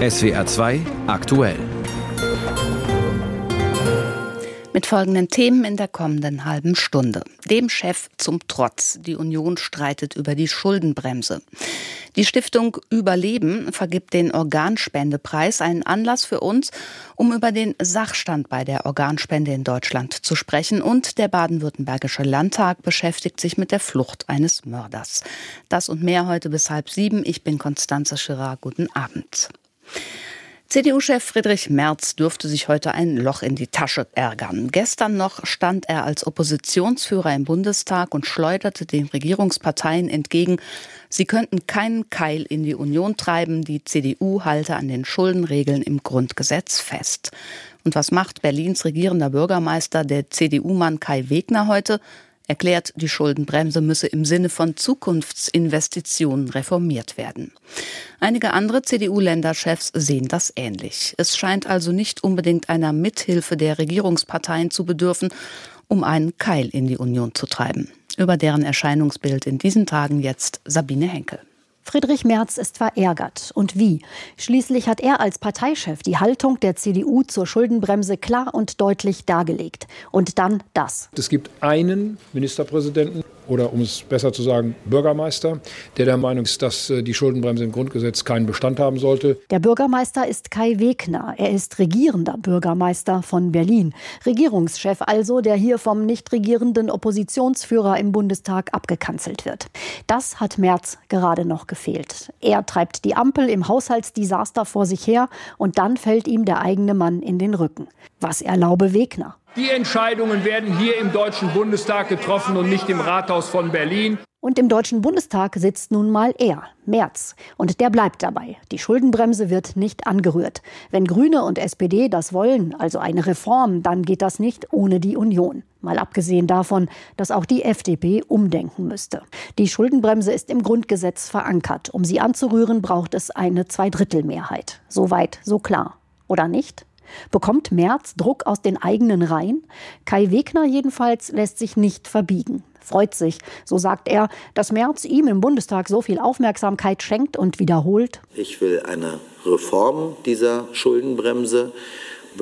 SWR 2 aktuell. Mit folgenden Themen in der kommenden halben Stunde. Dem Chef zum Trotz. Die Union streitet über die Schuldenbremse. Die Stiftung Überleben vergibt den Organspendepreis, einen Anlass für uns, um über den Sachstand bei der Organspende in Deutschland zu sprechen. Und der baden-württembergische Landtag beschäftigt sich mit der Flucht eines Mörders. Das und mehr heute bis halb sieben. Ich bin Konstanze Schirra. Guten Abend. CDU-Chef Friedrich Merz dürfte sich heute ein Loch in die Tasche ärgern. Gestern noch stand er als Oppositionsführer im Bundestag und schleuderte den Regierungsparteien entgegen, sie könnten keinen Keil in die Union treiben, die CDU halte an den Schuldenregeln im Grundgesetz fest. Und was macht Berlins regierender Bürgermeister, der CDU-Mann Kai Wegner heute? Erklärt, die Schuldenbremse müsse im Sinne von Zukunftsinvestitionen reformiert werden. Einige andere CDU-Länderchefs sehen das ähnlich. Es scheint also nicht unbedingt einer Mithilfe der Regierungsparteien zu bedürfen, um einen Keil in die Union zu treiben. Über deren Erscheinungsbild in diesen Tagen jetzt Sabine Henkel. Friedrich Merz ist verärgert. Und wie? Schließlich hat er als Parteichef die Haltung der CDU zur Schuldenbremse klar und deutlich dargelegt. Und dann das. Es gibt einen Ministerpräsidenten, oder um es besser zu sagen, Bürgermeister, der der Meinung ist, dass äh, die Schuldenbremse im Grundgesetz keinen Bestand haben sollte. Der Bürgermeister ist Kai Wegner. Er ist regierender Bürgermeister von Berlin. Regierungschef also, der hier vom nicht regierenden Oppositionsführer im Bundestag abgekanzelt wird. Das hat Merz gerade noch gefehlt. Er treibt die Ampel im Haushaltsdesaster vor sich her und dann fällt ihm der eigene Mann in den Rücken. Was erlaube Wegner? Die Entscheidungen werden hier im Deutschen Bundestag getroffen und nicht im Rathaus von Berlin. Und im Deutschen Bundestag sitzt nun mal er, Merz. Und der bleibt dabei. Die Schuldenbremse wird nicht angerührt. Wenn Grüne und SPD das wollen, also eine Reform, dann geht das nicht ohne die Union. Mal abgesehen davon, dass auch die FDP umdenken müsste. Die Schuldenbremse ist im Grundgesetz verankert. Um sie anzurühren, braucht es eine Zweidrittelmehrheit. Soweit, so klar. Oder nicht? Bekommt Merz Druck aus den eigenen Reihen? Kai Wegner jedenfalls lässt sich nicht verbiegen. Freut sich, so sagt er, dass Merz ihm im Bundestag so viel Aufmerksamkeit schenkt und wiederholt. Ich will eine Reform dieser Schuldenbremse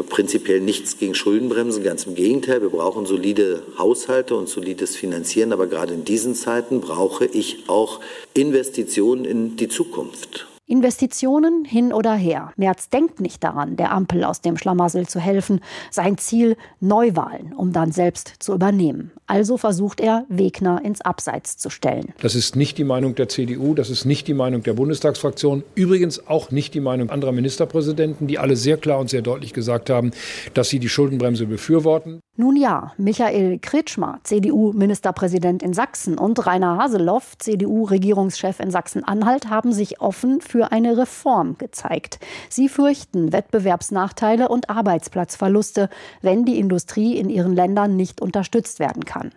prinzipiell nichts gegen Schuldenbremsen, ganz im Gegenteil. Wir brauchen solide Haushalte und solides Finanzieren, aber gerade in diesen Zeiten brauche ich auch Investitionen in die Zukunft. Investitionen hin oder her. Merz denkt nicht daran, der Ampel aus dem Schlamassel zu helfen. Sein Ziel Neuwahlen, um dann selbst zu übernehmen. Also versucht er, Wegner ins Abseits zu stellen. Das ist nicht die Meinung der CDU, das ist nicht die Meinung der Bundestagsfraktion, übrigens auch nicht die Meinung anderer Ministerpräsidenten, die alle sehr klar und sehr deutlich gesagt haben, dass sie die Schuldenbremse befürworten. Nun ja, Michael Kretschmer, CDU-Ministerpräsident in Sachsen und Rainer Haseloff, CDU-Regierungschef in Sachsen-Anhalt, haben sich offen für eine Reform gezeigt. Sie fürchten Wettbewerbsnachteile und Arbeitsplatzverluste, wenn die Industrie in ihren Ländern nicht unterstützt werden kann.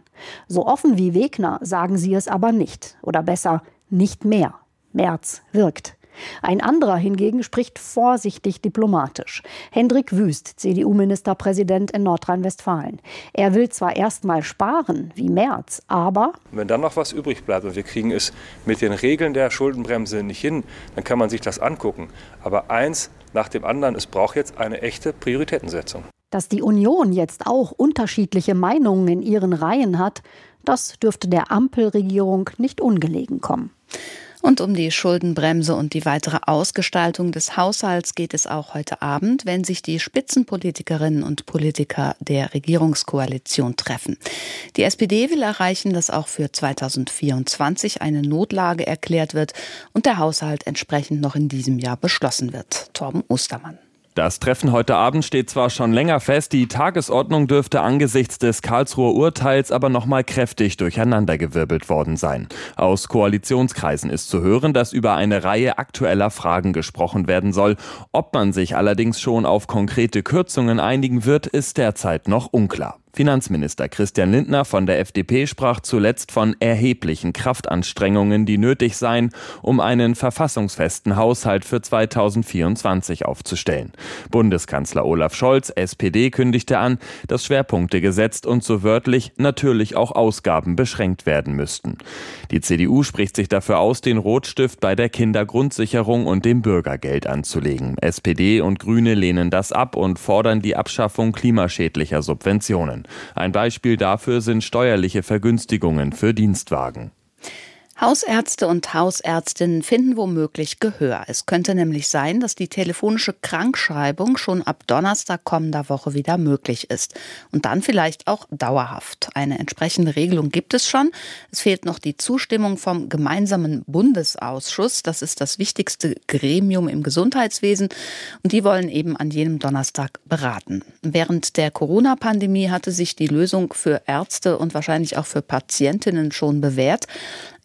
So offen wie Wegner sagen sie es aber nicht. Oder besser, nicht mehr. März wirkt. Ein anderer hingegen spricht vorsichtig diplomatisch. Hendrik Wüst, CDU-Ministerpräsident in Nordrhein-Westfalen. Er will zwar erst mal sparen, wie Merz, aber. Wenn dann noch was übrig bleibt und wir kriegen es mit den Regeln der Schuldenbremse nicht hin, dann kann man sich das angucken. Aber eins nach dem anderen, es braucht jetzt eine echte Prioritätensetzung. Dass die Union jetzt auch unterschiedliche Meinungen in ihren Reihen hat, das dürfte der Ampelregierung nicht ungelegen kommen. Und um die Schuldenbremse und die weitere Ausgestaltung des Haushalts geht es auch heute Abend, wenn sich die Spitzenpolitikerinnen und Politiker der Regierungskoalition treffen. Die SPD will erreichen, dass auch für 2024 eine Notlage erklärt wird und der Haushalt entsprechend noch in diesem Jahr beschlossen wird. Torben Ostermann. Das Treffen heute Abend steht zwar schon länger fest, die Tagesordnung dürfte angesichts des Karlsruher Urteils aber nochmal kräftig durcheinandergewirbelt worden sein. Aus Koalitionskreisen ist zu hören, dass über eine Reihe aktueller Fragen gesprochen werden soll. Ob man sich allerdings schon auf konkrete Kürzungen einigen wird, ist derzeit noch unklar. Finanzminister Christian Lindner von der FDP sprach zuletzt von erheblichen Kraftanstrengungen, die nötig seien, um einen verfassungsfesten Haushalt für 2024 aufzustellen. Bundeskanzler Olaf Scholz, SPD, kündigte an, dass Schwerpunkte gesetzt und so wörtlich natürlich auch Ausgaben beschränkt werden müssten. Die CDU spricht sich dafür aus, den Rotstift bei der Kindergrundsicherung und dem Bürgergeld anzulegen. SPD und Grüne lehnen das ab und fordern die Abschaffung klimaschädlicher Subventionen. Ein Beispiel dafür sind steuerliche Vergünstigungen für Dienstwagen. Hausärzte und Hausärztinnen finden womöglich Gehör. Es könnte nämlich sein, dass die telefonische Krankschreibung schon ab Donnerstag kommender Woche wieder möglich ist. Und dann vielleicht auch dauerhaft. Eine entsprechende Regelung gibt es schon. Es fehlt noch die Zustimmung vom gemeinsamen Bundesausschuss. Das ist das wichtigste Gremium im Gesundheitswesen. Und die wollen eben an jenem Donnerstag beraten. Während der Corona-Pandemie hatte sich die Lösung für Ärzte und wahrscheinlich auch für Patientinnen schon bewährt.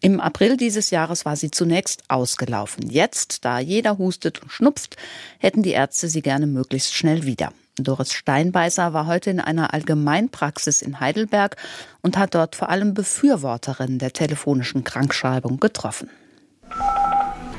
Im April dieses Jahres war sie zunächst ausgelaufen. Jetzt, da jeder hustet und schnupft, hätten die Ärzte sie gerne möglichst schnell wieder. Doris Steinbeißer war heute in einer Allgemeinpraxis in Heidelberg und hat dort vor allem Befürworterinnen der telefonischen Krankschreibung getroffen.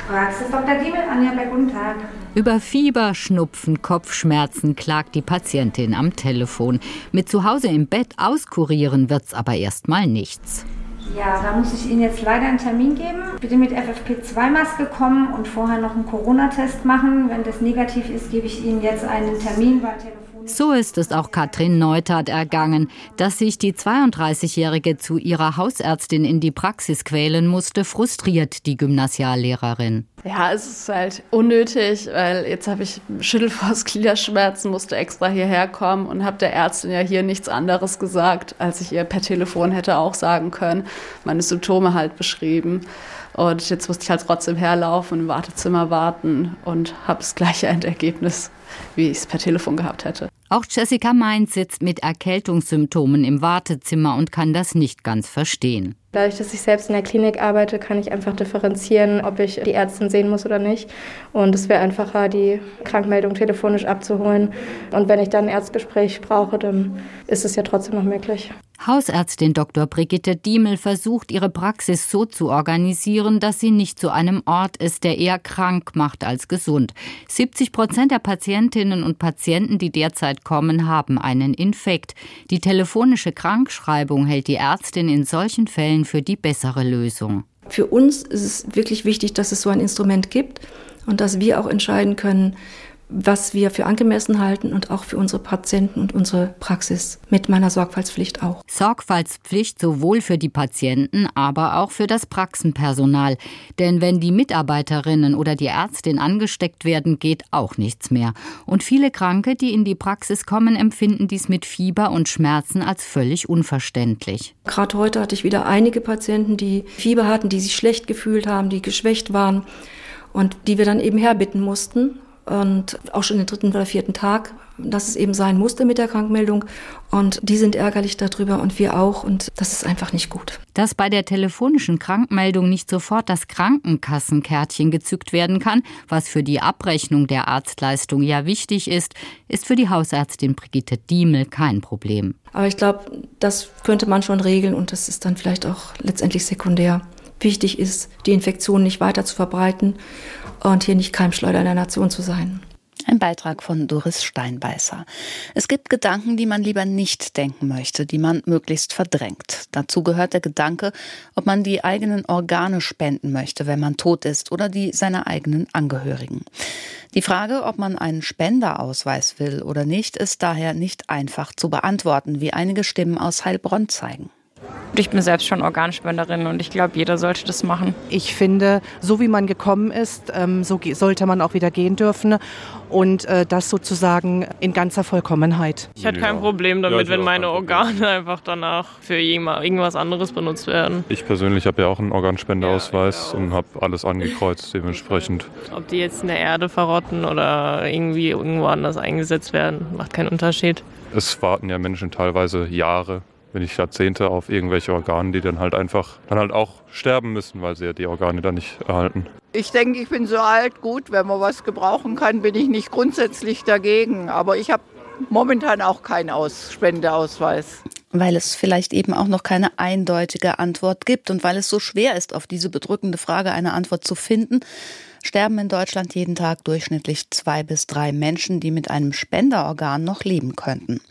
Praxis Dr. Diemel, Anja guten Tag. Über Fieber, Schnupfen, Kopfschmerzen klagt die Patientin am Telefon. Mit zu Hause im Bett auskurieren wird's aber erstmal nichts. Ja, da muss ich Ihnen jetzt leider einen Termin geben. Bitte mit FFP2-Maske kommen und vorher noch einen Corona-Test machen. Wenn das negativ ist, gebe ich Ihnen jetzt einen Termin, weil Telefon so ist es auch Katrin Neutat ergangen. Dass sich die 32-Jährige zu ihrer Hausärztin in die Praxis quälen musste, frustriert die Gymnasiallehrerin. Ja, es ist halt unnötig, weil jetzt habe ich Schüttelfrost, Gliederschmerzen, musste extra hierher kommen und habe der Ärztin ja hier nichts anderes gesagt, als ich ihr per Telefon hätte auch sagen können. Meine Symptome halt beschrieben. Und jetzt musste ich halt trotzdem herlaufen, im Wartezimmer warten und habe das gleiche Endergebnis, wie ich es per Telefon gehabt hätte. Auch Jessica Mainz sitzt mit Erkältungssymptomen im Wartezimmer und kann das nicht ganz verstehen. Dadurch, dass ich selbst in der Klinik arbeite, kann ich einfach differenzieren, ob ich die Ärztin sehen muss oder nicht. Und es wäre einfacher, die Krankmeldung telefonisch abzuholen. Und wenn ich dann ein Erstgespräch brauche, dann ist es ja trotzdem noch möglich. Hausärztin Dr. Brigitte Diemel versucht, ihre Praxis so zu organisieren, dass sie nicht zu einem Ort ist, der eher krank macht als gesund. 70 Prozent der Patientinnen und Patienten, die derzeit kommen, haben einen Infekt. Die telefonische Krankschreibung hält die Ärztin in solchen Fällen für die bessere Lösung. Für uns ist es wirklich wichtig, dass es so ein Instrument gibt und dass wir auch entscheiden können, was wir für angemessen halten und auch für unsere Patienten und unsere Praxis mit meiner Sorgfaltspflicht auch. Sorgfaltspflicht sowohl für die Patienten, aber auch für das Praxenpersonal. Denn wenn die Mitarbeiterinnen oder die Ärztin angesteckt werden, geht auch nichts mehr. Und viele Kranke, die in die Praxis kommen, empfinden dies mit Fieber und Schmerzen als völlig unverständlich. Gerade heute hatte ich wieder einige Patienten, die Fieber hatten, die sich schlecht gefühlt haben, die geschwächt waren und die wir dann eben herbitten mussten und auch schon den dritten oder vierten Tag, dass es eben sein musste mit der Krankmeldung. Und die sind ärgerlich darüber und wir auch. Und das ist einfach nicht gut. Dass bei der telefonischen Krankmeldung nicht sofort das Krankenkassenkärtchen gezückt werden kann, was für die Abrechnung der Arztleistung ja wichtig ist, ist für die Hausärztin Brigitte Diemel kein Problem. Aber ich glaube, das könnte man schon regeln und das ist dann vielleicht auch letztendlich sekundär. Wichtig ist, die Infektion nicht weiter zu verbreiten und hier nicht Keimschleuder in der Nation zu sein. Ein Beitrag von Doris Steinbeißer. Es gibt Gedanken, die man lieber nicht denken möchte, die man möglichst verdrängt. Dazu gehört der Gedanke, ob man die eigenen Organe spenden möchte, wenn man tot ist, oder die seiner eigenen Angehörigen. Die Frage, ob man einen Spenderausweis will oder nicht, ist daher nicht einfach zu beantworten, wie einige Stimmen aus Heilbronn zeigen. Ich bin selbst schon Organspenderin und ich glaube, jeder sollte das machen. Ich finde, so wie man gekommen ist, ähm, so sollte man auch wieder gehen dürfen und äh, das sozusagen in ganzer Vollkommenheit. Ich hätte kein Problem damit, wenn meine Organe einfach danach für irgendwas anderes benutzt werden. Ich persönlich habe ja auch einen Organspendeausweis und habe alles angekreuzt dementsprechend. Ob die jetzt in der Erde verrotten oder irgendwie irgendwo anders eingesetzt werden, macht keinen Unterschied. Es warten ja Menschen teilweise Jahre wenn nicht Jahrzehnte auf irgendwelche Organe, die dann halt einfach dann halt auch sterben müssen, weil sie ja die Organe dann nicht erhalten. Ich denke, ich bin so alt, gut, wenn man was gebrauchen kann, bin ich nicht grundsätzlich dagegen. Aber ich habe momentan auch keinen Aus Spendeausweis. Weil es vielleicht eben auch noch keine eindeutige Antwort gibt und weil es so schwer ist, auf diese bedrückende Frage eine Antwort zu finden, sterben in Deutschland jeden Tag durchschnittlich zwei bis drei Menschen, die mit einem Spenderorgan noch leben könnten.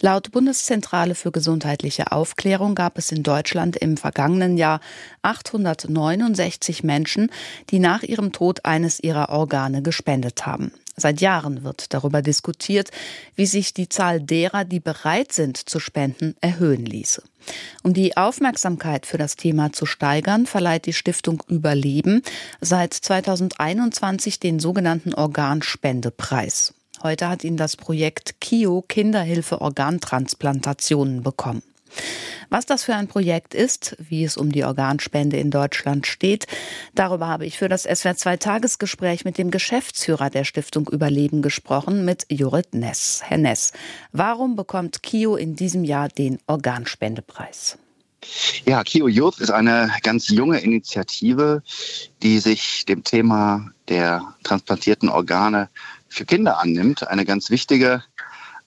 Laut Bundeszentrale für gesundheitliche Aufklärung gab es in Deutschland im vergangenen Jahr 869 Menschen, die nach ihrem Tod eines ihrer Organe gespendet haben. Seit Jahren wird darüber diskutiert, wie sich die Zahl derer, die bereit sind zu spenden, erhöhen ließe. Um die Aufmerksamkeit für das Thema zu steigern, verleiht die Stiftung Überleben seit 2021 den sogenannten Organspendepreis. Heute hat ihn das Projekt KIO Kinderhilfe Organtransplantationen bekommen. Was das für ein Projekt ist, wie es um die Organspende in Deutschland steht, darüber habe ich für das SWR2 Tagesgespräch mit dem Geschäftsführer der Stiftung Überleben gesprochen, mit Jurit Ness. Herr Ness, warum bekommt KIO in diesem Jahr den Organspendepreis? Ja, KIO Youth ist eine ganz junge Initiative, die sich dem Thema der transplantierten Organe für Kinder annimmt. Eine ganz wichtige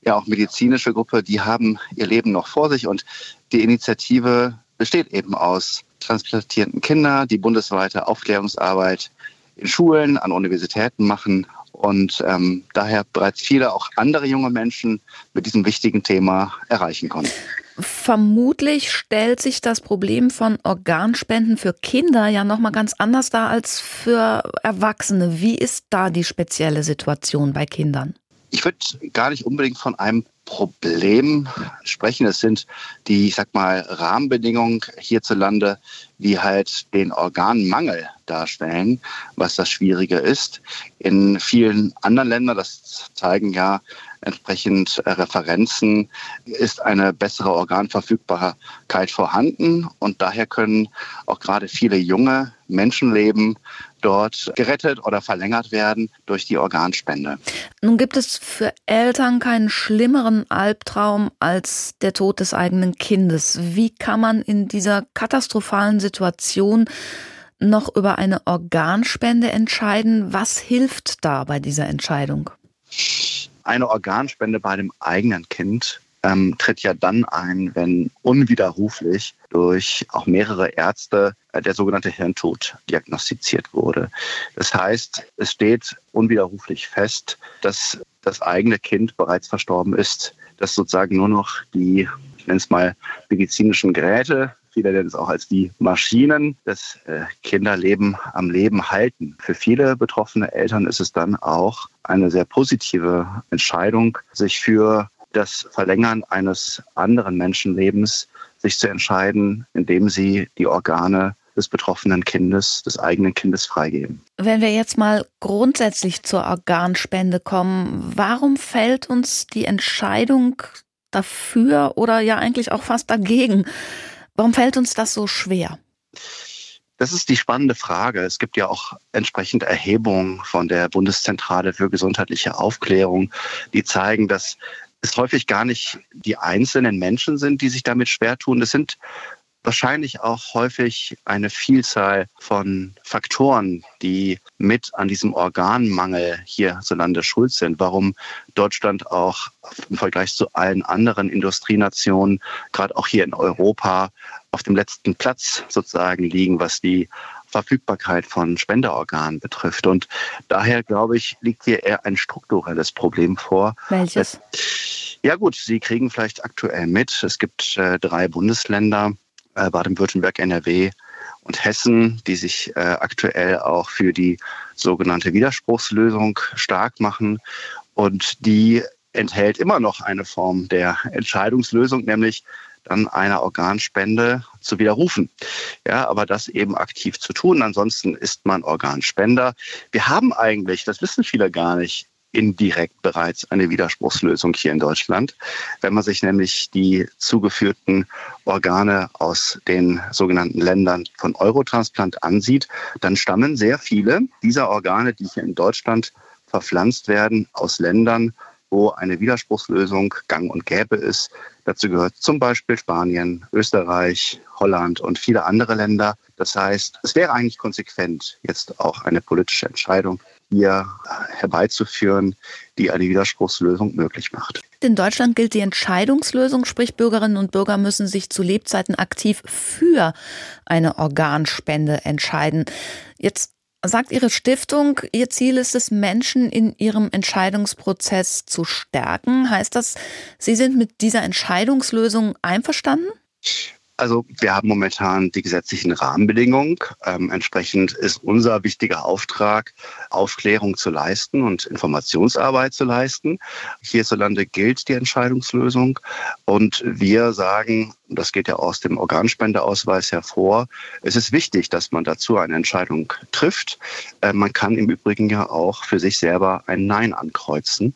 ja auch medizinische Gruppe, die haben ihr Leben noch vor sich und die Initiative besteht eben aus transplantierten Kindern, die bundesweite Aufklärungsarbeit in Schulen, an Universitäten machen und ähm, daher bereits viele auch andere junge Menschen mit diesem wichtigen Thema erreichen konnten. Vermutlich stellt sich das Problem von Organspenden für Kinder ja noch mal ganz anders dar als für Erwachsene. Wie ist da die spezielle Situation bei Kindern? Ich würde gar nicht unbedingt von einem Problem sprechen. Es sind die, ich sag mal, Rahmenbedingungen hierzulande, die halt den Organmangel darstellen, was das Schwierige ist. In vielen anderen Ländern, das zeigen ja entsprechend Referenzen, ist eine bessere Organverfügbarkeit vorhanden und daher können auch gerade viele junge Menschenleben dort gerettet oder verlängert werden durch die Organspende. Nun gibt es für Eltern keinen schlimmeren Albtraum als der Tod des eigenen Kindes. Wie kann man in dieser katastrophalen Situation noch über eine Organspende entscheiden? Was hilft da bei dieser Entscheidung? Eine Organspende bei dem eigenen Kind ähm, tritt ja dann ein, wenn unwiderruflich durch auch mehrere Ärzte äh, der sogenannte Hirntod diagnostiziert wurde. Das heißt, es steht unwiderruflich fest, dass das eigene Kind bereits verstorben ist, dass sozusagen nur noch die, ich nenne es mal, medizinischen Geräte viele nennen es auch als die Maschinen das äh, Kinderleben am Leben halten. Für viele betroffene Eltern ist es dann auch eine sehr positive Entscheidung, sich für das Verlängern eines anderen Menschenlebens sich zu entscheiden, indem sie die Organe des betroffenen Kindes, des eigenen Kindes freigeben. Wenn wir jetzt mal grundsätzlich zur Organspende kommen, warum fällt uns die Entscheidung dafür oder ja eigentlich auch fast dagegen? Warum fällt uns das so schwer? Das ist die spannende Frage. Es gibt ja auch entsprechend Erhebungen von der Bundeszentrale für gesundheitliche Aufklärung, die zeigen, dass es häufig gar nicht die einzelnen Menschen sind, die sich damit schwer tun. Es sind wahrscheinlich auch häufig eine Vielzahl von Faktoren, die mit an diesem Organmangel hierzulande schuld sind. Warum Deutschland auch im Vergleich zu allen anderen Industrienationen, gerade auch hier in Europa, auf dem letzten Platz sozusagen liegen, was die Verfügbarkeit von Spenderorganen betrifft. Und daher, glaube ich, liegt hier eher ein strukturelles Problem vor. Welches? Ja gut, Sie kriegen vielleicht aktuell mit, es gibt äh, drei Bundesländer, äh, Baden-Württemberg, NRW und Hessen, die sich äh, aktuell auch für die sogenannte Widerspruchslösung stark machen. Und die enthält immer noch eine Form der Entscheidungslösung, nämlich dann einer Organspende zu widerrufen. Ja, aber das eben aktiv zu tun. Ansonsten ist man Organspender. Wir haben eigentlich, das wissen viele gar nicht, indirekt bereits eine Widerspruchslösung hier in Deutschland. Wenn man sich nämlich die zugeführten Organe aus den sogenannten Ländern von Eurotransplant ansieht, dann stammen sehr viele dieser Organe, die hier in Deutschland verpflanzt werden, aus Ländern, wo eine Widerspruchslösung gang und gäbe ist. Dazu gehört zum Beispiel Spanien, Österreich, Holland und viele andere Länder. Das heißt, es wäre eigentlich konsequent, jetzt auch eine politische Entscheidung hier herbeizuführen, die eine Widerspruchslösung möglich macht. In Deutschland gilt die Entscheidungslösung, sprich Bürgerinnen und Bürger müssen sich zu Lebzeiten aktiv für eine Organspende entscheiden. Jetzt sagt Ihre Stiftung, Ihr Ziel ist es, Menschen in ihrem Entscheidungsprozess zu stärken. Heißt das, Sie sind mit dieser Entscheidungslösung einverstanden? Also wir haben momentan die gesetzlichen Rahmenbedingungen. Ähm, entsprechend ist unser wichtiger Auftrag, Aufklärung zu leisten und Informationsarbeit zu leisten. Hierzulande gilt die Entscheidungslösung und wir sagen, das geht ja aus dem Organspendeausweis hervor, es ist wichtig, dass man dazu eine Entscheidung trifft. Äh, man kann im Übrigen ja auch für sich selber ein Nein ankreuzen.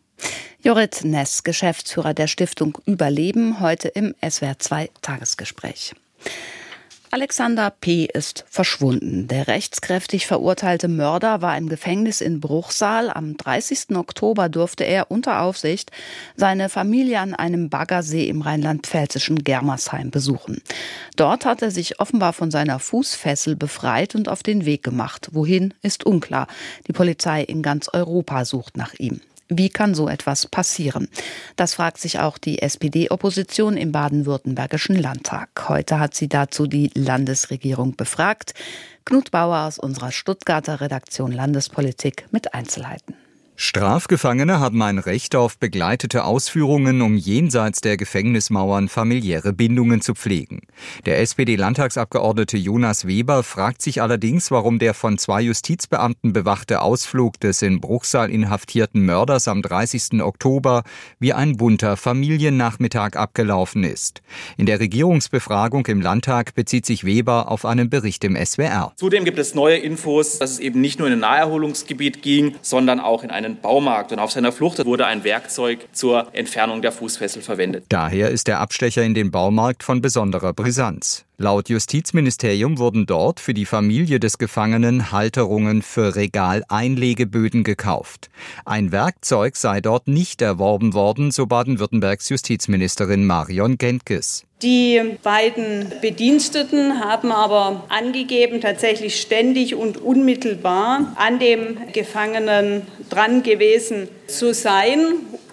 Jorit Ness, Geschäftsführer der Stiftung Überleben, heute im SWR 2 Tagesgespräch. Alexander P. ist verschwunden. Der rechtskräftig verurteilte Mörder war im Gefängnis in Bruchsal. Am 30. Oktober durfte er unter Aufsicht seine Familie an einem Baggersee im rheinland-pfälzischen Germersheim besuchen. Dort hat er sich offenbar von seiner Fußfessel befreit und auf den Weg gemacht. Wohin ist unklar. Die Polizei in ganz Europa sucht nach ihm. Wie kann so etwas passieren? Das fragt sich auch die SPD-Opposition im baden-württembergischen Landtag. Heute hat sie dazu die Landesregierung befragt. Knut Bauer aus unserer Stuttgarter Redaktion Landespolitik mit Einzelheiten. Strafgefangene haben ein Recht auf begleitete Ausführungen, um jenseits der Gefängnismauern familiäre Bindungen zu pflegen. Der SPD-Landtagsabgeordnete Jonas Weber fragt sich allerdings, warum der von zwei Justizbeamten bewachte Ausflug des in Bruchsal inhaftierten Mörders am 30. Oktober wie ein bunter Familiennachmittag abgelaufen ist. In der Regierungsbefragung im Landtag bezieht sich Weber auf einen Bericht im SWR. Zudem gibt es neue Infos, dass es eben nicht nur in ein Naherholungsgebiet ging, sondern auch in eine einen Baumarkt und auf seiner Flucht wurde ein Werkzeug zur Entfernung der Fußfessel verwendet. Daher ist der Abstecher in den Baumarkt von besonderer Brisanz. Laut Justizministerium wurden dort für die Familie des Gefangenen Halterungen für Regaleinlegeböden gekauft. Ein Werkzeug sei dort nicht erworben worden, so Baden-Württembergs Justizministerin Marion Gentges. Die beiden Bediensteten haben aber angegeben, tatsächlich ständig und unmittelbar an dem Gefangenen dran gewesen zu sein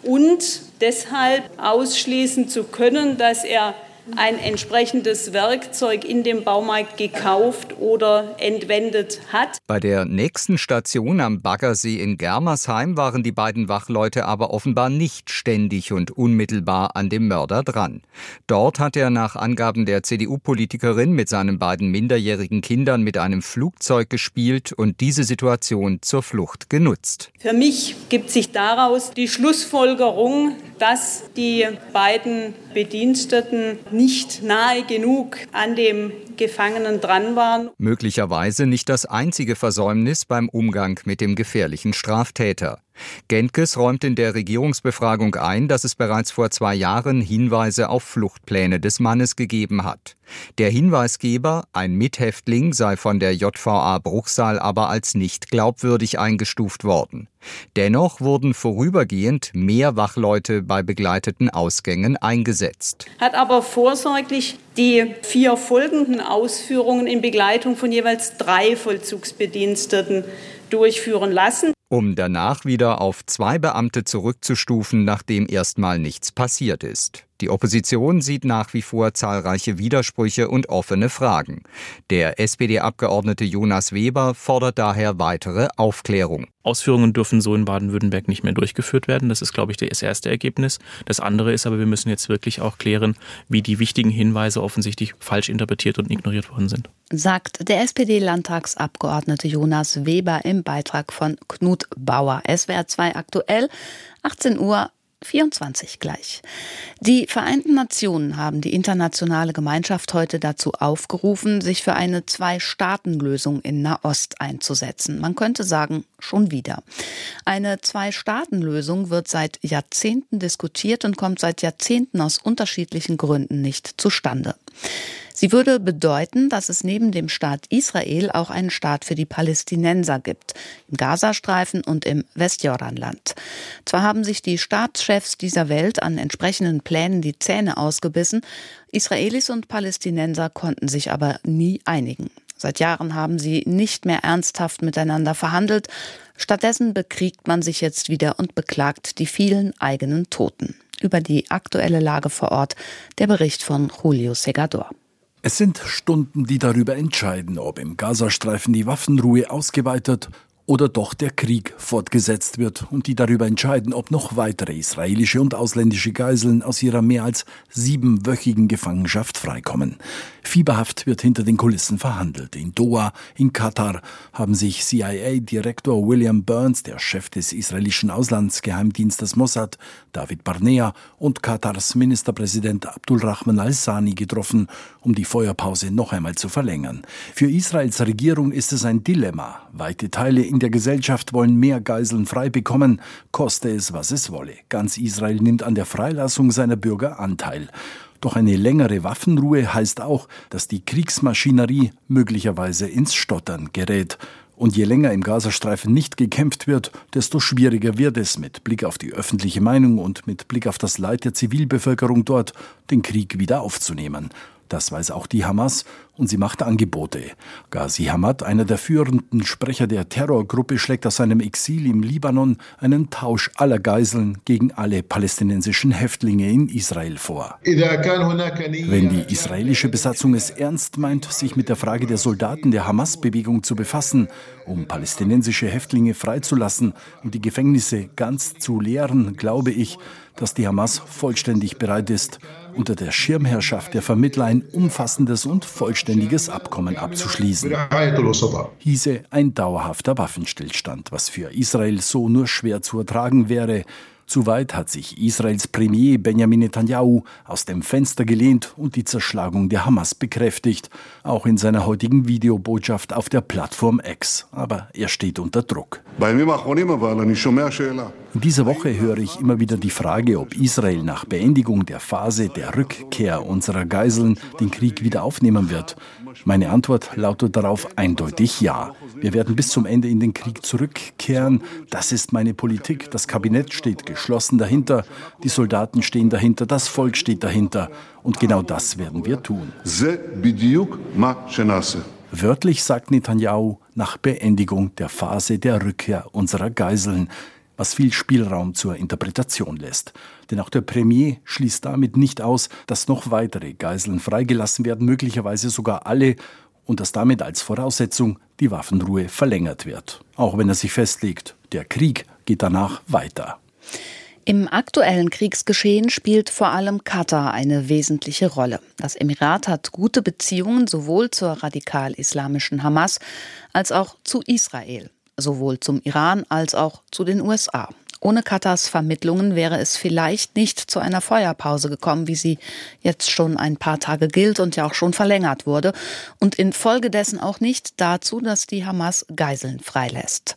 und deshalb ausschließen zu können, dass er ein entsprechendes Werkzeug in dem Baumarkt gekauft oder entwendet hat. Bei der nächsten Station am Baggersee in Germersheim waren die beiden Wachleute aber offenbar nicht ständig und unmittelbar an dem Mörder dran. Dort hat er nach Angaben der CDU-Politikerin mit seinen beiden minderjährigen Kindern mit einem Flugzeug gespielt und diese Situation zur Flucht genutzt. Für mich gibt sich daraus die Schlussfolgerung, dass die beiden Bediensteten nicht nahe genug an dem Gefangenen dran waren. Möglicherweise nicht das einzige Versäumnis beim Umgang mit dem gefährlichen Straftäter. Gentges räumt in der Regierungsbefragung ein, dass es bereits vor zwei Jahren Hinweise auf Fluchtpläne des Mannes gegeben hat. Der Hinweisgeber, ein Mithäftling, sei von der JVA Bruchsal aber als nicht glaubwürdig eingestuft worden. Dennoch wurden vorübergehend mehr Wachleute bei begleiteten Ausgängen eingesetzt. Hat aber vorsorglich die vier folgenden Ausführungen in Begleitung von jeweils drei Vollzugsbediensteten durchführen lassen um danach wieder auf zwei Beamte zurückzustufen, nachdem erstmal nichts passiert ist. Die Opposition sieht nach wie vor zahlreiche Widersprüche und offene Fragen. Der SPD-Abgeordnete Jonas Weber fordert daher weitere Aufklärung. Ausführungen dürfen so in Baden-Württemberg nicht mehr durchgeführt werden. Das ist, glaube ich, das erste Ergebnis. Das andere ist aber, wir müssen jetzt wirklich auch klären, wie die wichtigen Hinweise offensichtlich falsch interpretiert und ignoriert worden sind. Sagt der SPD-Landtagsabgeordnete Jonas Weber im Beitrag von Knut Bauer. SWR 2 aktuell, 18 Uhr 24 gleich. Die Vereinten Nationen haben die internationale Gemeinschaft heute dazu aufgerufen, sich für eine Zwei-Staaten-Lösung in Nahost einzusetzen. Man könnte sagen, schon wieder. Eine Zwei-Staaten-Lösung wird seit Jahrzehnten diskutiert und kommt seit Jahrzehnten aus unterschiedlichen Gründen nicht zustande. Sie würde bedeuten, dass es neben dem Staat Israel auch einen Staat für die Palästinenser gibt, im Gazastreifen und im Westjordanland. Zwar haben sich die Staatschefs dieser Welt an entsprechenden Plänen die Zähne ausgebissen, Israelis und Palästinenser konnten sich aber nie einigen. Seit Jahren haben sie nicht mehr ernsthaft miteinander verhandelt. Stattdessen bekriegt man sich jetzt wieder und beklagt die vielen eigenen Toten. Über die aktuelle Lage vor Ort der Bericht von Julio Segador. Es sind Stunden, die darüber entscheiden, ob im Gazastreifen die Waffenruhe ausgeweitet oder doch der Krieg fortgesetzt wird und die darüber entscheiden, ob noch weitere israelische und ausländische Geiseln aus ihrer mehr als siebenwöchigen Gefangenschaft freikommen. Fieberhaft wird hinter den Kulissen verhandelt. In Doha, in Katar haben sich CIA-Direktor William Burns, der Chef des israelischen Auslandsgeheimdienstes Mossad, David Barnea und Katars Ministerpräsident Abdulrahman al-Sani getroffen, um die Feuerpause noch einmal zu verlängern. Für Israels Regierung ist es ein Dilemma. Weite Teile in der Gesellschaft wollen mehr Geiseln frei bekommen, koste es, was es wolle. Ganz Israel nimmt an der Freilassung seiner Bürger Anteil. Doch eine längere Waffenruhe heißt auch, dass die Kriegsmaschinerie möglicherweise ins Stottern gerät. Und je länger im Gazastreifen nicht gekämpft wird, desto schwieriger wird es mit Blick auf die öffentliche Meinung und mit Blick auf das Leid der Zivilbevölkerung dort, den Krieg wieder aufzunehmen. Das weiß auch die Hamas und sie macht Angebote. Ghazi Hamad, einer der führenden Sprecher der Terrorgruppe, schlägt aus seinem Exil im Libanon einen Tausch aller Geiseln gegen alle palästinensischen Häftlinge in Israel vor. Wenn die israelische Besatzung es ernst meint, sich mit der Frage der Soldaten der Hamas-Bewegung zu befassen, um palästinensische Häftlinge freizulassen und die Gefängnisse ganz zu leeren, glaube ich, dass die Hamas vollständig bereit ist, unter der Schirmherrschaft der Vermittler ein umfassendes und vollständiges Abkommen abzuschließen. Hieße ein dauerhafter Waffenstillstand, was für Israel so nur schwer zu ertragen wäre, zu weit hat sich Israels Premier Benjamin Netanyahu aus dem Fenster gelehnt und die Zerschlagung der Hamas bekräftigt, auch in seiner heutigen Videobotschaft auf der Plattform X. Aber er steht unter Druck. In dieser Woche höre ich immer wieder die Frage, ob Israel nach Beendigung der Phase der Rückkehr unserer Geiseln den Krieg wieder aufnehmen wird. Meine Antwort lautet darauf eindeutig ja. Wir werden bis zum Ende in den Krieg zurückkehren. Das ist meine Politik. Das Kabinett steht geschlossen dahinter. Die Soldaten stehen dahinter. Das Volk steht dahinter. Und genau das werden wir tun. Wörtlich sagt Netanyahu nach Beendigung der Phase der Rückkehr unserer Geiseln was viel Spielraum zur Interpretation lässt. Denn auch der Premier schließt damit nicht aus, dass noch weitere Geiseln freigelassen werden, möglicherweise sogar alle, und dass damit als Voraussetzung die Waffenruhe verlängert wird. Auch wenn er sich festlegt, der Krieg geht danach weiter. Im aktuellen Kriegsgeschehen spielt vor allem Katar eine wesentliche Rolle. Das Emirat hat gute Beziehungen sowohl zur radikal-islamischen Hamas als auch zu Israel, sowohl zum Iran als auch zu den USA. Ohne Katars Vermittlungen wäre es vielleicht nicht zu einer Feuerpause gekommen, wie sie jetzt schon ein paar Tage gilt und ja auch schon verlängert wurde, und infolgedessen auch nicht dazu, dass die Hamas Geiseln freilässt.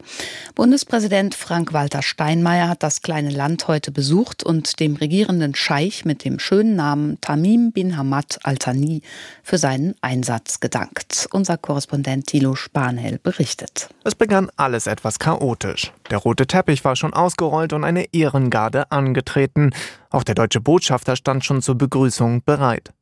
Bundespräsident Frank-Walter Steinmeier hat das kleine Land heute besucht und dem regierenden Scheich mit dem schönen Namen Tamim bin Hamad Al-Thani für seinen Einsatz gedankt. Unser Korrespondent Thilo Spanhell berichtet. Es begann alles etwas chaotisch. Der rote Teppich war schon ausgerollt und eine Ehrengarde angetreten. Auch der deutsche Botschafter stand schon zur Begrüßung bereit.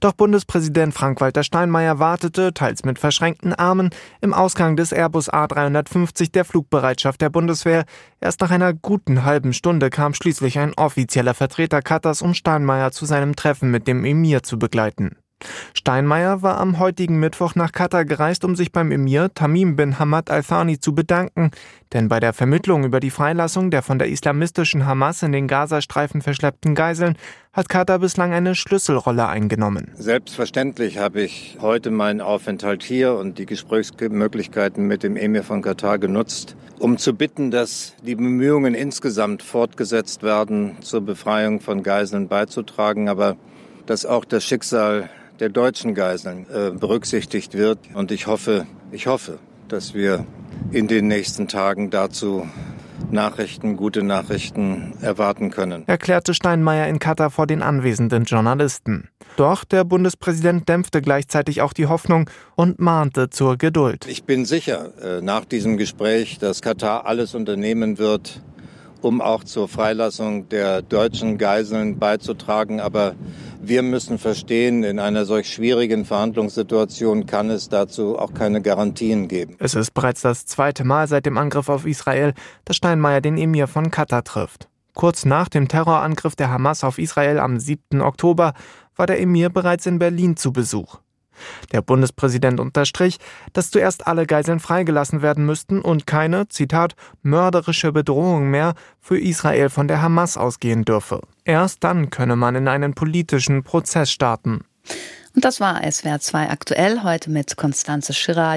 Doch Bundespräsident Frank-Walter Steinmeier wartete, teils mit verschränkten Armen, im Ausgang des Airbus A350 der Flugbereitschaft der Bundeswehr. Erst nach einer guten halben Stunde kam schließlich ein offizieller Vertreter Katas, um Steinmeier zu seinem Treffen mit dem Emir zu begleiten. Steinmeier war am heutigen Mittwoch nach Katar gereist, um sich beim Emir Tamim bin Hamad al-Thani zu bedanken, denn bei der Vermittlung über die Freilassung der von der islamistischen Hamas in den Gazastreifen verschleppten Geiseln hat Katar bislang eine Schlüsselrolle eingenommen. Selbstverständlich habe ich heute meinen Aufenthalt hier und die Gesprächsmöglichkeiten mit dem Emir von Katar genutzt, um zu bitten, dass die Bemühungen insgesamt fortgesetzt werden, zur Befreiung von Geiseln beizutragen, aber dass auch das Schicksal der deutschen Geiseln äh, berücksichtigt wird. Und ich hoffe, ich hoffe, dass wir in den nächsten Tagen dazu Nachrichten, gute Nachrichten erwarten können. Erklärte Steinmeier in Katar vor den anwesenden Journalisten. Doch der Bundespräsident dämpfte gleichzeitig auch die Hoffnung und mahnte zur Geduld. Ich bin sicher, äh, nach diesem Gespräch, dass Katar alles unternehmen wird, um auch zur Freilassung der deutschen Geiseln beizutragen. Aber wir müssen verstehen, in einer solch schwierigen Verhandlungssituation kann es dazu auch keine Garantien geben. Es ist bereits das zweite Mal seit dem Angriff auf Israel, dass Steinmeier den Emir von Katar trifft. Kurz nach dem Terrorangriff der Hamas auf Israel am 7. Oktober war der Emir bereits in Berlin zu Besuch. Der Bundespräsident unterstrich, dass zuerst alle Geiseln freigelassen werden müssten und keine, Zitat, mörderische Bedrohung mehr für Israel von der Hamas ausgehen dürfe. Erst dann könne man in einen politischen Prozess starten. Und das war SWR 2 aktuell heute mit Konstanze Schirrer.